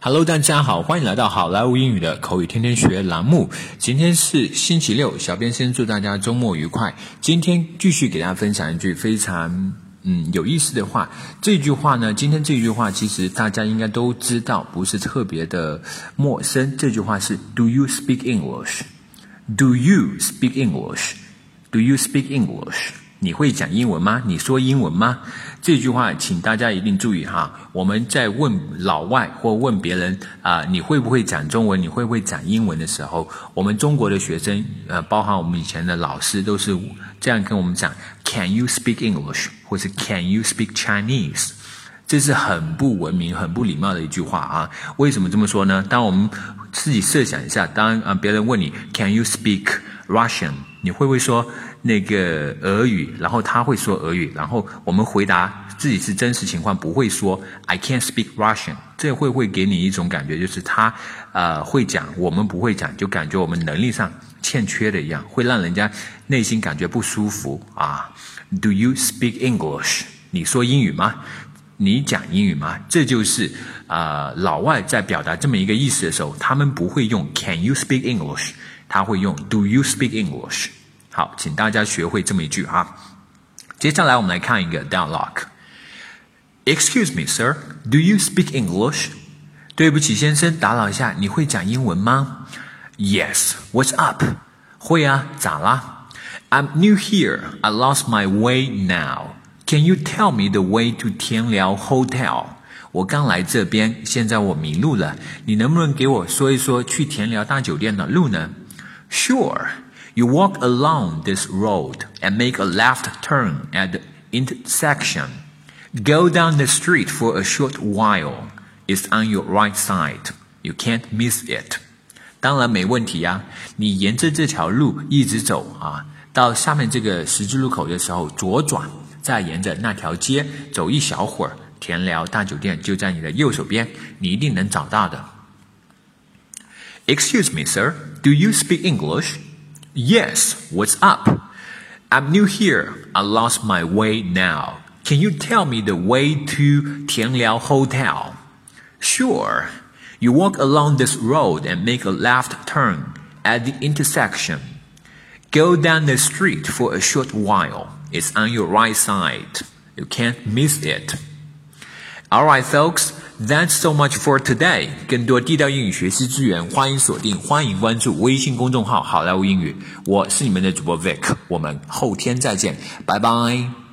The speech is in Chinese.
Hello，大家好，欢迎来到好莱坞英语的口语天天学栏目。今天是星期六，小编先祝大家周末愉快。今天继续给大家分享一句非常嗯有意思的话。这句话呢，今天这句话其实大家应该都知道，不是特别的陌生。这句话是 Do you speak English？Do you speak English？Do you speak English？你会讲英文吗？你说英文吗？这句话，请大家一定注意哈。我们在问老外或问别人啊，你会不会讲中文？你会不会讲英文的时候，我们中国的学生，呃，包含我们以前的老师，都是这样跟我们讲：Can you speak English？或是 Can you speak Chinese？这是很不文明、很不礼貌的一句话啊。为什么这么说呢？当我们自己设想一下，当啊别人问你 Can you speak Russian？你会不会说？那个俄语，然后他会说俄语，然后我们回答自己是真实情况，不会说 I can't speak Russian，这会会给你一种感觉，就是他呃会讲，我们不会讲，就感觉我们能力上欠缺的一样，会让人家内心感觉不舒服啊。Do you speak English？你说英语吗？你讲英语吗？这就是啊老外在表达这么一个意思的时候，他们不会用 Can you speak English？他会用 Do you speak English？好，请大家学会这么一句啊。接下来我们来看一个 dialogue。Excuse me, sir. Do you speak English? 对不起，先生，打扰一下，你会讲英文吗？Yes. What's up? 会啊，咋啦？I'm new here. I lost my way now. Can you tell me the way to 田寮 Hotel? 我刚来这边，现在我迷路了，你能不能给我说一说去田寮大酒店的路呢？Sure. You walk along this road and make a left turn at the intersection. Go down the street for a short while. It's on your right side. You can't miss it. 当然没问题呀、啊，你沿着这条路一直走啊，到下面这个十字路口的时候左转， 再沿着那条街走一小会儿，田寮大酒店就在你的右手边，你一定能找到的。Excuse me, sir. Do you speak English? Yes, what's up? I'm new here. I lost my way now. Can you tell me the way to Tianliao Hotel? Sure. You walk along this road and make a left turn at the intersection. Go down the street for a short while. It's on your right side. You can't miss it. Alright, folks. That's so much for today。更多地道英语学习资源，欢迎锁定，欢迎关注微信公众号“好莱坞英语”。我是你们的主播 Vic，我们后天再见，拜拜。